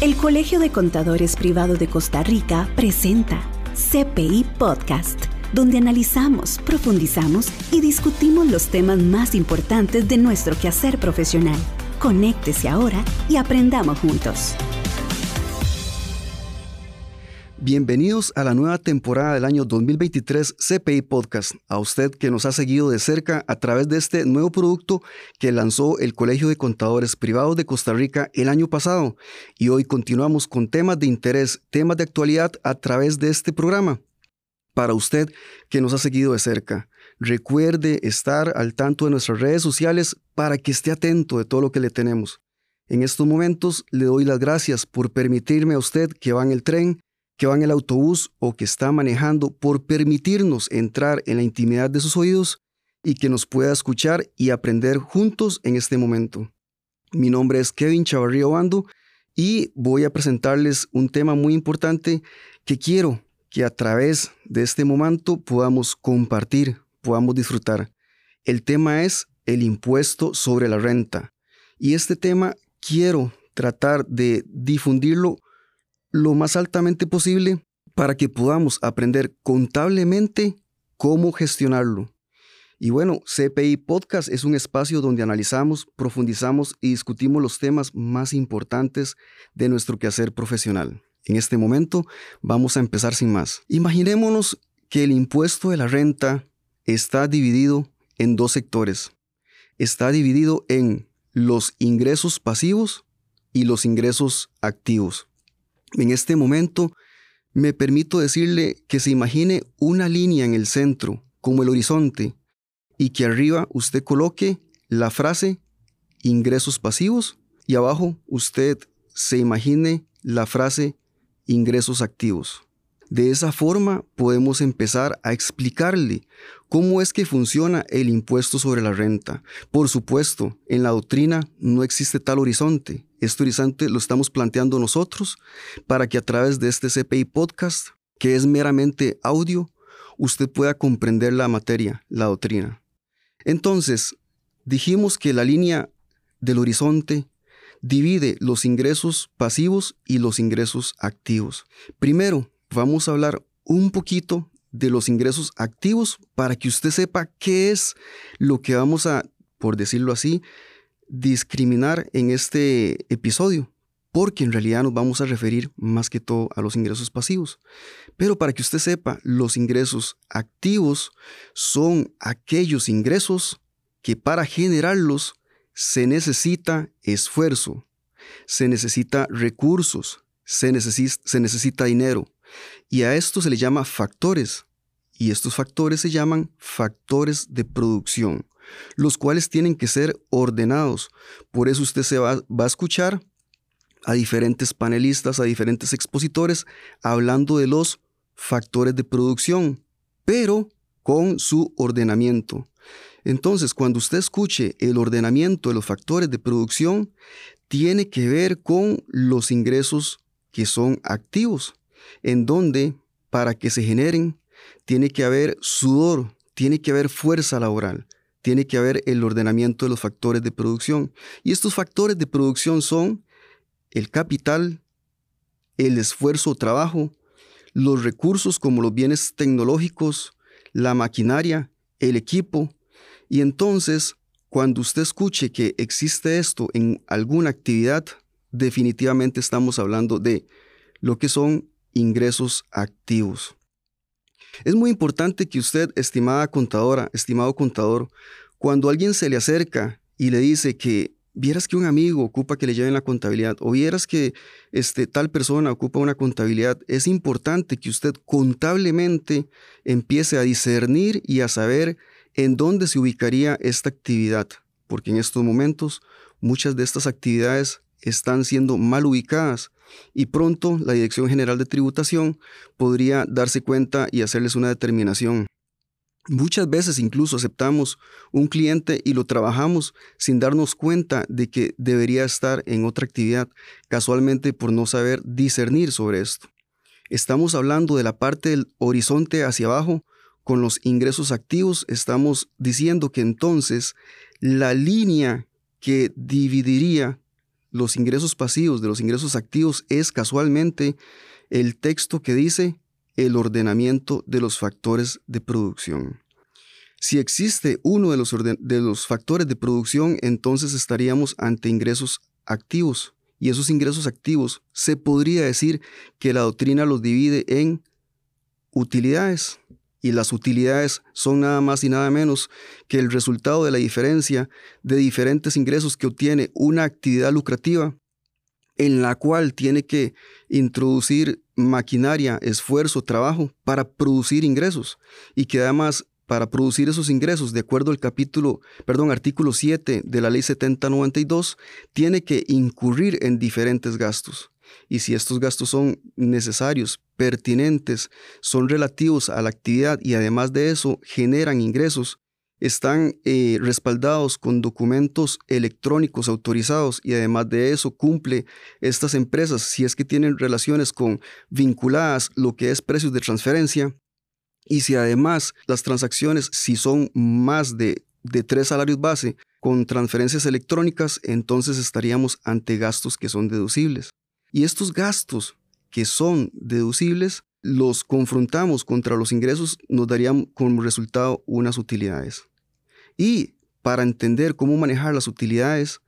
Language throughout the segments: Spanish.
El Colegio de Contadores Privado de Costa Rica presenta CPI Podcast, donde analizamos, profundizamos y discutimos los temas más importantes de nuestro quehacer profesional. Conéctese ahora y aprendamos juntos. Bienvenidos a la nueva temporada del año 2023 CPI Podcast. A usted que nos ha seguido de cerca a través de este nuevo producto que lanzó el Colegio de Contadores Privados de Costa Rica el año pasado. Y hoy continuamos con temas de interés, temas de actualidad a través de este programa. Para usted que nos ha seguido de cerca, recuerde estar al tanto de nuestras redes sociales para que esté atento de todo lo que le tenemos. En estos momentos le doy las gracias por permitirme a usted que va en el tren, que va en el autobús o que está manejando por permitirnos entrar en la intimidad de sus oídos y que nos pueda escuchar y aprender juntos en este momento. Mi nombre es Kevin Chavarría Bando y voy a presentarles un tema muy importante que quiero que a través de este momento podamos compartir, podamos disfrutar. El tema es el impuesto sobre la renta. Y este tema quiero tratar de difundirlo lo más altamente posible para que podamos aprender contablemente cómo gestionarlo. Y bueno, CPI Podcast es un espacio donde analizamos, profundizamos y discutimos los temas más importantes de nuestro quehacer profesional. En este momento vamos a empezar sin más. Imaginémonos que el impuesto de la renta está dividido en dos sectores. Está dividido en los ingresos pasivos y los ingresos activos. En este momento me permito decirle que se imagine una línea en el centro, como el horizonte, y que arriba usted coloque la frase ingresos pasivos y abajo usted se imagine la frase ingresos activos. De esa forma podemos empezar a explicarle cómo es que funciona el impuesto sobre la renta. Por supuesto, en la doctrina no existe tal horizonte. Este horizonte lo estamos planteando nosotros para que a través de este CPI podcast, que es meramente audio, usted pueda comprender la materia, la doctrina. Entonces, dijimos que la línea del horizonte divide los ingresos pasivos y los ingresos activos. Primero, vamos a hablar un poquito de los ingresos activos para que usted sepa qué es lo que vamos a, por decirlo así, discriminar en este episodio, porque en realidad nos vamos a referir más que todo a los ingresos pasivos. Pero para que usted sepa, los ingresos activos son aquellos ingresos que para generarlos se necesita esfuerzo, se necesita recursos, se, se necesita dinero. Y a esto se le llama factores. Y estos factores se llaman factores de producción, los cuales tienen que ser ordenados. Por eso usted se va, va a escuchar a diferentes panelistas, a diferentes expositores, hablando de los factores de producción, pero con su ordenamiento. Entonces, cuando usted escuche el ordenamiento de los factores de producción, tiene que ver con los ingresos que son activos en donde para que se generen tiene que haber sudor, tiene que haber fuerza laboral, tiene que haber el ordenamiento de los factores de producción. Y estos factores de producción son el capital, el esfuerzo o trabajo, los recursos como los bienes tecnológicos, la maquinaria, el equipo. Y entonces, cuando usted escuche que existe esto en alguna actividad, definitivamente estamos hablando de lo que son ingresos activos. Es muy importante que usted, estimada contadora, estimado contador, cuando alguien se le acerca y le dice que vieras que un amigo ocupa que le lleven la contabilidad o vieras que este, tal persona ocupa una contabilidad, es importante que usted contablemente empiece a discernir y a saber en dónde se ubicaría esta actividad, porque en estos momentos muchas de estas actividades están siendo mal ubicadas y pronto la Dirección General de Tributación podría darse cuenta y hacerles una determinación. Muchas veces incluso aceptamos un cliente y lo trabajamos sin darnos cuenta de que debería estar en otra actividad, casualmente por no saber discernir sobre esto. Estamos hablando de la parte del horizonte hacia abajo, con los ingresos activos, estamos diciendo que entonces la línea que dividiría los ingresos pasivos de los ingresos activos es casualmente el texto que dice el ordenamiento de los factores de producción. Si existe uno de los, de los factores de producción, entonces estaríamos ante ingresos activos. Y esos ingresos activos se podría decir que la doctrina los divide en utilidades. Y las utilidades son nada más y nada menos que el resultado de la diferencia de diferentes ingresos que obtiene una actividad lucrativa en la cual tiene que introducir maquinaria, esfuerzo, trabajo para producir ingresos y que además para producir esos ingresos, de acuerdo al capítulo, perdón, artículo 7 de la ley 7092, tiene que incurrir en diferentes gastos. Y si estos gastos son necesarios, pertinentes, son relativos a la actividad y además de eso generan ingresos, están eh, respaldados con documentos electrónicos autorizados y además de eso cumple estas empresas, si es que tienen relaciones con vinculadas lo que es precios de transferencia, y si además las transacciones, si son más de, de tres salarios base con transferencias electrónicas, entonces estaríamos ante gastos que son deducibles. Y estos gastos que son deducibles los confrontamos contra los ingresos, nos darían como resultado unas utilidades. Y para entender cómo manejar las utilidades,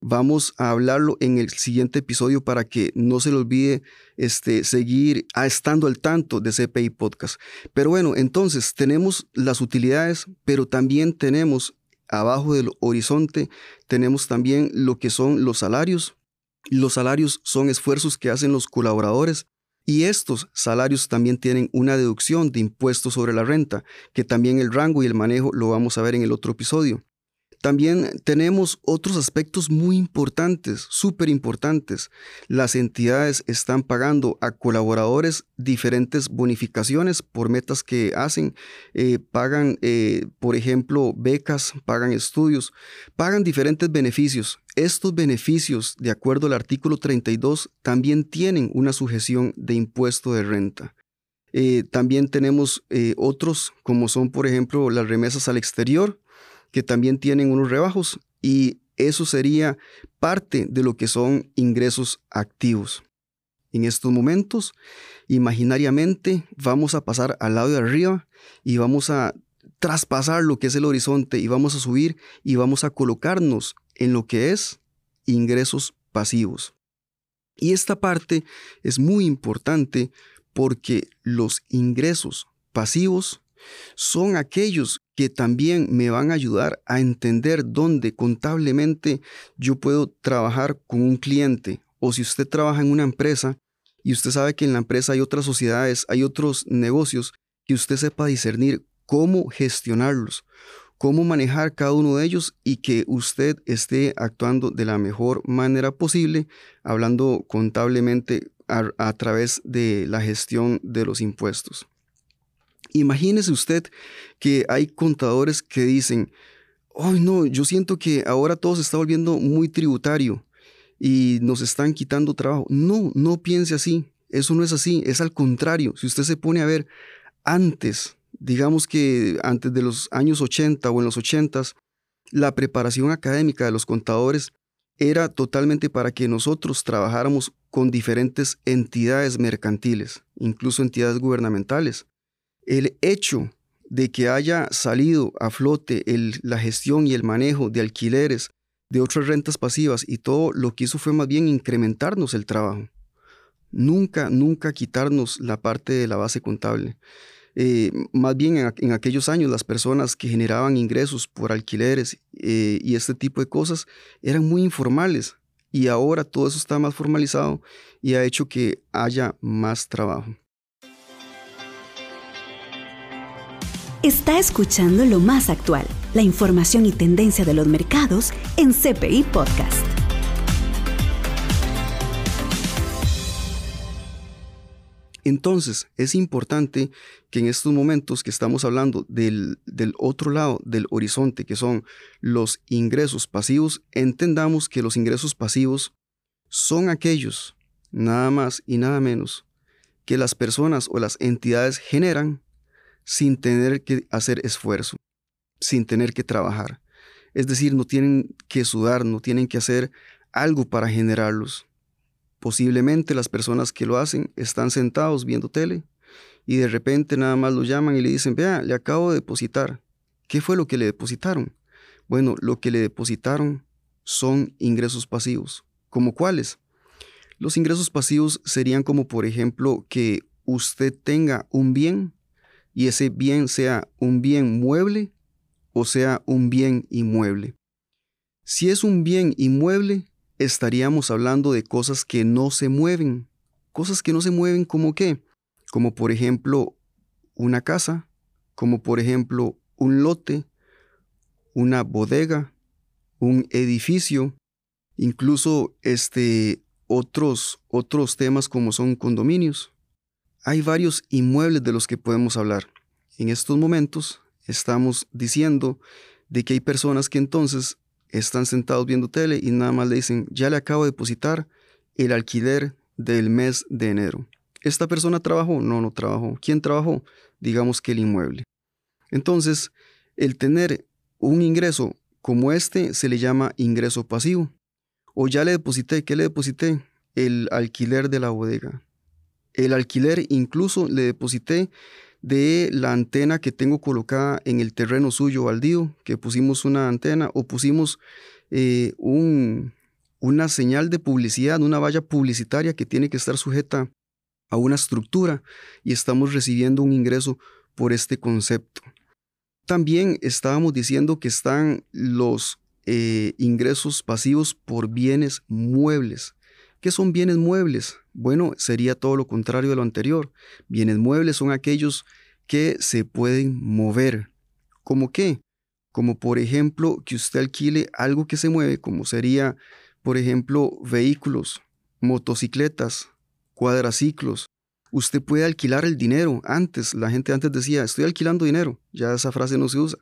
vamos a hablarlo en el siguiente episodio para que no se le olvide este, seguir estando al tanto de CPI Podcast. Pero bueno, entonces tenemos las utilidades, pero también tenemos abajo del horizonte, tenemos también lo que son los salarios. Los salarios son esfuerzos que hacen los colaboradores y estos salarios también tienen una deducción de impuestos sobre la renta, que también el rango y el manejo lo vamos a ver en el otro episodio. También tenemos otros aspectos muy importantes, súper importantes. Las entidades están pagando a colaboradores diferentes bonificaciones por metas que hacen. Eh, pagan, eh, por ejemplo, becas, pagan estudios, pagan diferentes beneficios. Estos beneficios, de acuerdo al artículo 32, también tienen una sujeción de impuesto de renta. Eh, también tenemos otros, como son, por ejemplo, las remesas al exterior, que también tienen unos rebajos y eso sería parte de lo que son ingresos activos. En estos momentos, imaginariamente, vamos a pasar al lado de arriba y vamos a traspasar lo que es el horizonte y vamos a subir y vamos a colocarnos en lo que es ingresos pasivos. Y esta parte es muy importante porque los ingresos pasivos son aquellos que también me van a ayudar a entender dónde contablemente yo puedo trabajar con un cliente. O si usted trabaja en una empresa y usted sabe que en la empresa hay otras sociedades, hay otros negocios, que usted sepa discernir cómo gestionarlos, cómo manejar cada uno de ellos y que usted esté actuando de la mejor manera posible, hablando contablemente a, a través de la gestión de los impuestos. Imagínese usted que hay contadores que dicen, ay no, yo siento que ahora todo se está volviendo muy tributario y nos están quitando trabajo. No, no piense así. Eso no es así, es al contrario. Si usted se pone a ver antes, digamos que antes de los años 80 o en los 80, la preparación académica de los contadores era totalmente para que nosotros trabajáramos con diferentes entidades mercantiles, incluso entidades gubernamentales. El hecho de que haya salido a flote la gestión y el manejo de alquileres, de otras rentas pasivas y todo lo que hizo fue más bien incrementarnos el trabajo. Nunca, nunca quitarnos la parte de la base contable. Eh, más bien en, aquellos años las personas que generaban ingresos por alquileres eh, y este tipo de cosas eran muy informales y ahora todo eso está más formalizado y ha hecho que haya más trabajo. Está escuchando lo más actual, la información y tendencia de los mercados en CPI Podcast. Entonces, es importante que en estos momentos que estamos hablando del, del, otro lado del horizonte, que son los ingresos pasivos, entendamos que los ingresos pasivos son aquellos, nada más y nada menos, que las personas o las entidades generan sin tener que hacer esfuerzo, sin tener que trabajar. Es decir, no tienen que sudar, no tienen que hacer algo para generarlos. Posiblemente las personas que lo hacen están sentados viendo tele y de repente nada más lo llaman y le dicen, vea, le acabo de depositar. ¿Qué fue lo que le depositaron? Bueno, lo que le depositaron son ingresos pasivos. ¿Como cuáles? Los ingresos pasivos serían como, por ejemplo, que usted tenga un bien y ese bien sea un bien mueble o sea un bien inmueble. Si es un bien inmueble, estaríamos hablando de cosas que no se mueven. Cosas que no se mueven como qué? Como por ejemplo una casa, como por ejemplo un lote, una bodega, un edificio, incluso este otros otros temas como son condominios. Hay varios inmuebles de los que podemos hablar. En estos momentos estamos diciendo de que hay personas que entonces están sentados viendo tele y nada más le dicen, ya le acabo de depositar el alquiler del mes de enero. ¿Esta persona trabajó? No, no trabajó. ¿Quién trabajó? Digamos que el inmueble. Entonces, el tener un ingreso como este se le llama ingreso pasivo. O ya le deposité, ¿qué le deposité? El alquiler de la bodega. El alquiler incluso le deposité de la antena que tengo colocada en el terreno suyo baldío, que pusimos una antena o pusimos eh, un, una señal de publicidad, una valla publicitaria que tiene que estar sujeta a una estructura y estamos recibiendo un ingreso por este concepto. También estábamos diciendo que están los eh, ingresos pasivos por bienes muebles. ¿Qué son bienes muebles? Bueno, sería todo lo contrario de lo anterior. Bienes muebles son aquellos que se pueden mover. ¿Cómo qué? Como por ejemplo que usted alquile algo que se mueve, como sería, por ejemplo, vehículos, motocicletas, cuadraciclos. Usted puede alquilar el dinero. Antes, la gente antes decía, estoy alquilando dinero. Ya esa frase no se usa.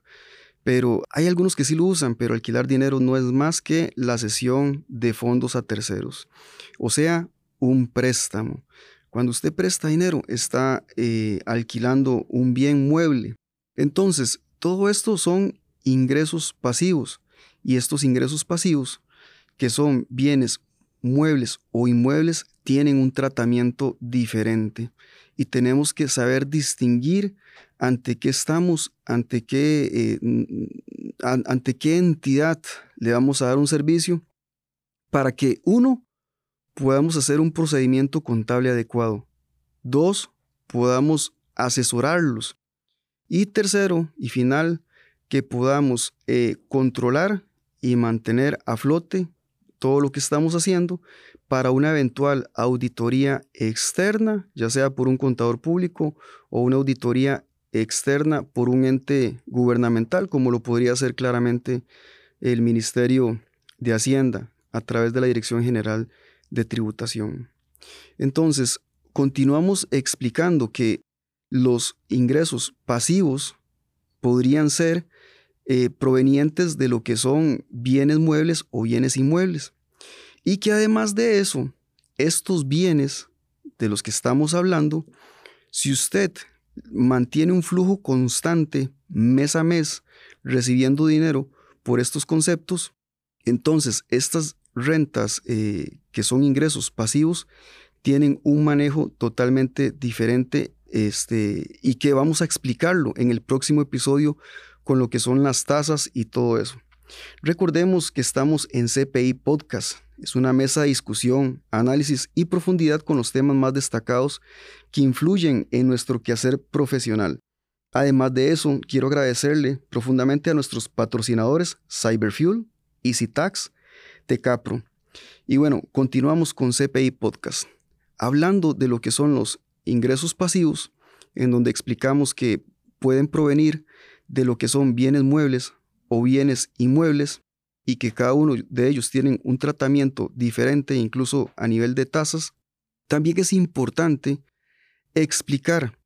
Pero hay algunos que sí lo usan, pero alquilar dinero no es más que la cesión de fondos a terceros. O sea, un préstamo. Cuando usted presta dinero, está eh, alquilando un bien mueble. Entonces, todo esto son ingresos pasivos. Y estos ingresos pasivos, que son bienes muebles o inmuebles, tienen un tratamiento diferente. Y tenemos que saber distinguir ante qué estamos, ante qué, eh, ante qué entidad le vamos a dar un servicio para que uno podamos hacer un procedimiento contable adecuado. Dos, podamos asesorarlos. Y tercero y final, que podamos eh, controlar y mantener a flote todo lo que estamos haciendo para una eventual auditoría externa, ya sea por un contador público o una auditoría externa por un ente gubernamental, como lo podría hacer claramente el Ministerio de Hacienda a través de la Dirección General de Tributación. Entonces, continuamos explicando que los ingresos pasivos podrían ser eh, provenientes de lo que son bienes muebles o bienes inmuebles. Y que además de eso, estos bienes de los que estamos hablando, si usted mantiene un flujo constante mes a mes recibiendo dinero por estos conceptos, entonces estas rentas eh, que son ingresos pasivos tienen un manejo totalmente diferente este, y que vamos a explicarlo en el próximo episodio con lo que son las tasas y todo eso. Recordemos que estamos en CPI Podcast. Es una mesa de discusión, análisis y profundidad con los temas más destacados que influyen en nuestro quehacer profesional. Además de eso, quiero agradecerle profundamente a nuestros patrocinadores Cyberfuel, EasyTax, Tecapro. Y bueno, continuamos con CPI Podcast, hablando de lo que son los ingresos pasivos, en donde explicamos que pueden provenir de lo que son bienes muebles o bienes inmuebles y que cada uno de ellos tienen un tratamiento diferente incluso a nivel de tasas, también es importante explicar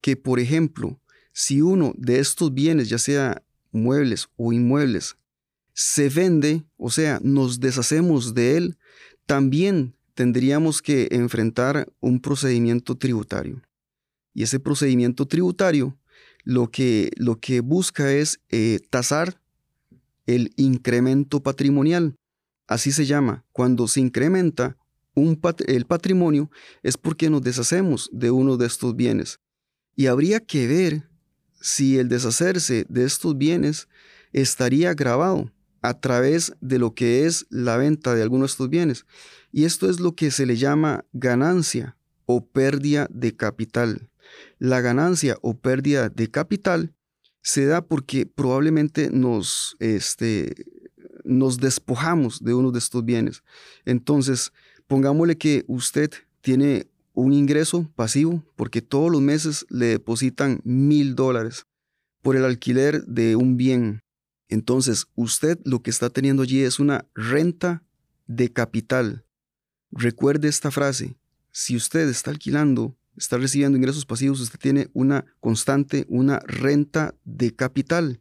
que, por ejemplo, si uno de estos bienes, ya sea muebles o inmuebles, se vende, o sea, nos deshacemos de él, también tendríamos que enfrentar un procedimiento tributario. Y ese procedimiento tributario lo que, lo que busca es eh, tasar el incremento patrimonial. así se llama, cuando se incrementa el patrimonio, es porque nos deshacemos de uno de estos bienes. Y habría que ver si el deshacerse de estos bienes estaría grabado a través de lo que es la venta de algunos de estos bienes. Y esto es lo que se le llama ganancia o pérdida de capital. La ganancia o pérdida de capital se da porque probablemente nos, este, nos despojamos de uno de estos bienes. Entonces, pongámosle que usted tiene un ingreso pasivo porque todos los meses le depositan mil dólares por el alquiler de un bien. Entonces, usted lo que está teniendo allí es una renta de capital. Recuerde esta frase, si usted está alquilando, está recibiendo ingresos pasivos, usted tiene una constante, una renta de capital.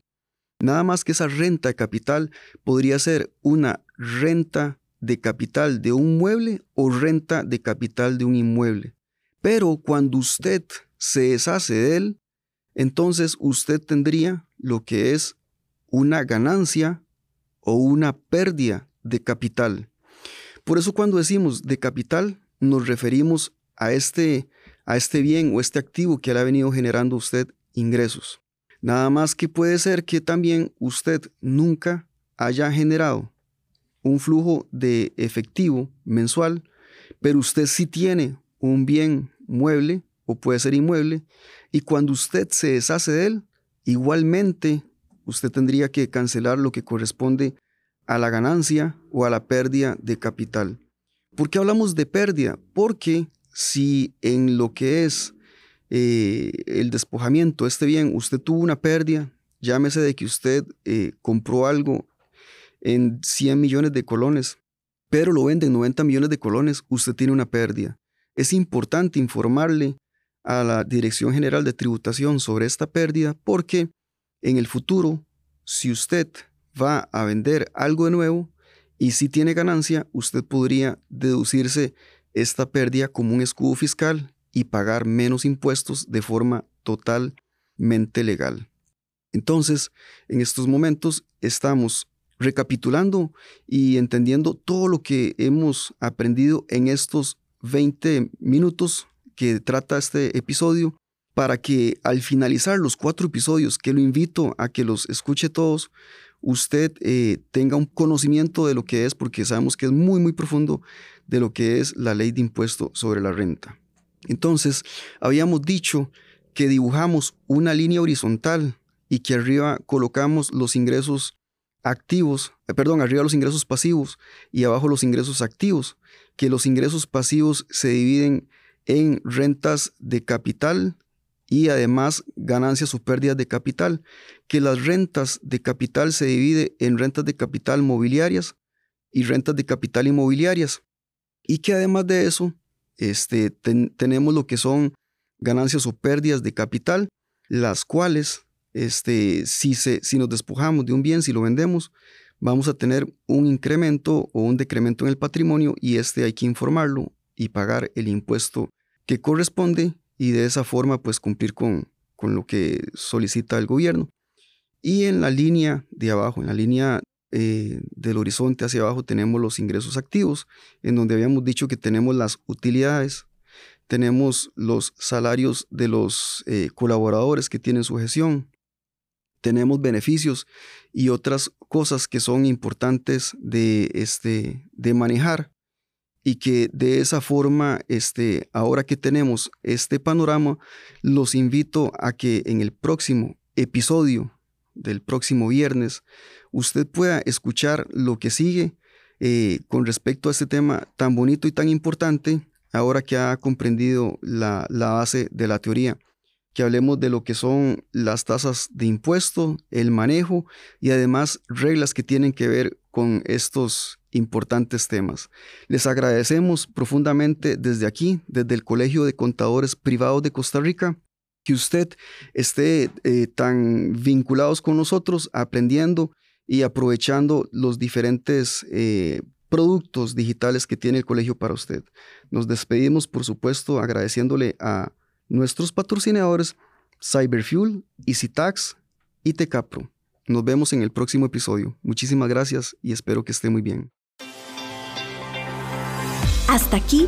Nada más que esa renta de capital podría ser una renta de capital de un mueble o renta de capital de un inmueble. Pero cuando usted se deshace de él, entonces usted tendría lo que es una ganancia o una pérdida de capital. Por eso cuando decimos de capital, nos referimos a este, a este bien o este activo que le ha venido generando usted ingresos. Nada más que puede ser que también usted nunca haya generado un flujo de efectivo mensual, pero usted sí tiene un bien mueble o puede ser inmueble, y cuando usted se deshace de él, igualmente usted tendría que cancelar lo que corresponde a la ganancia o a la pérdida de capital. ¿Por qué hablamos de pérdida? Porque si en lo que es eh, el despojamiento, este bien, usted tuvo una pérdida, llámese de que usted eh, compró algo en 100 millones de colones, pero lo vende en 90 millones de colones, usted tiene una pérdida. Es importante informarle a la Dirección General de Tributación sobre esta pérdida porque en el futuro, si usted va a vender algo de nuevo y si tiene ganancia, usted podría deducirse esta pérdida como un escudo fiscal y pagar menos impuestos de forma totalmente legal. Entonces, en estos momentos estamos recapitulando y entendiendo todo lo que hemos aprendido en estos 20 minutos que trata este episodio para que al finalizar los cuatro episodios, que lo invito a que los escuche todos, usted eh, tenga un conocimiento de lo que es, porque sabemos que es muy, muy profundo, de lo que es la ley de impuesto sobre la renta. Entonces, habíamos dicho que dibujamos una línea horizontal y que arriba colocamos los ingresos activos, eh, perdón, arriba los ingresos pasivos y abajo los ingresos activos, que los ingresos pasivos se dividen en rentas de capital y además ganancias o pérdidas de capital, que las rentas de capital se dividen en rentas de capital mobiliarias y rentas de capital inmobiliarias, y que además de eso este, tenemos lo que son ganancias o pérdidas de capital, las cuales este, si, se, si nos despojamos de un bien, si lo vendemos, vamos a tener un incremento o un decremento en el patrimonio y este hay que informarlo y pagar el impuesto que corresponde y de esa forma pues cumplir con, con lo que solicita el gobierno. Y en la línea de abajo, en la línea eh, del horizonte hacia abajo tenemos los ingresos activos, en donde habíamos dicho que tenemos las utilidades, tenemos los salarios de los eh, colaboradores que tienen su gestión, tenemos beneficios y otras cosas que son importantes de, este, de manejar y que de esa forma, este, ahora que tenemos este panorama, los invito a que en el próximo episodio del próximo viernes usted pueda escuchar lo que sigue eh, con respecto a este tema tan bonito y tan importante, ahora que ha comprendido la, la base de la teoría que hablemos de lo que son las tasas de impuesto, el manejo y además reglas que tienen que ver con estos importantes temas. Les agradecemos profundamente desde aquí, desde el Colegio de Contadores Privados de Costa Rica, que usted esté eh, tan vinculados con nosotros, aprendiendo y aprovechando los diferentes eh, productos digitales que tiene el colegio para usted. Nos despedimos, por supuesto, agradeciéndole a nuestros patrocinadores Cyberfuel, EasyTax y Tecapro. Nos vemos en el próximo episodio. Muchísimas gracias y espero que esté muy bien. Hasta aquí,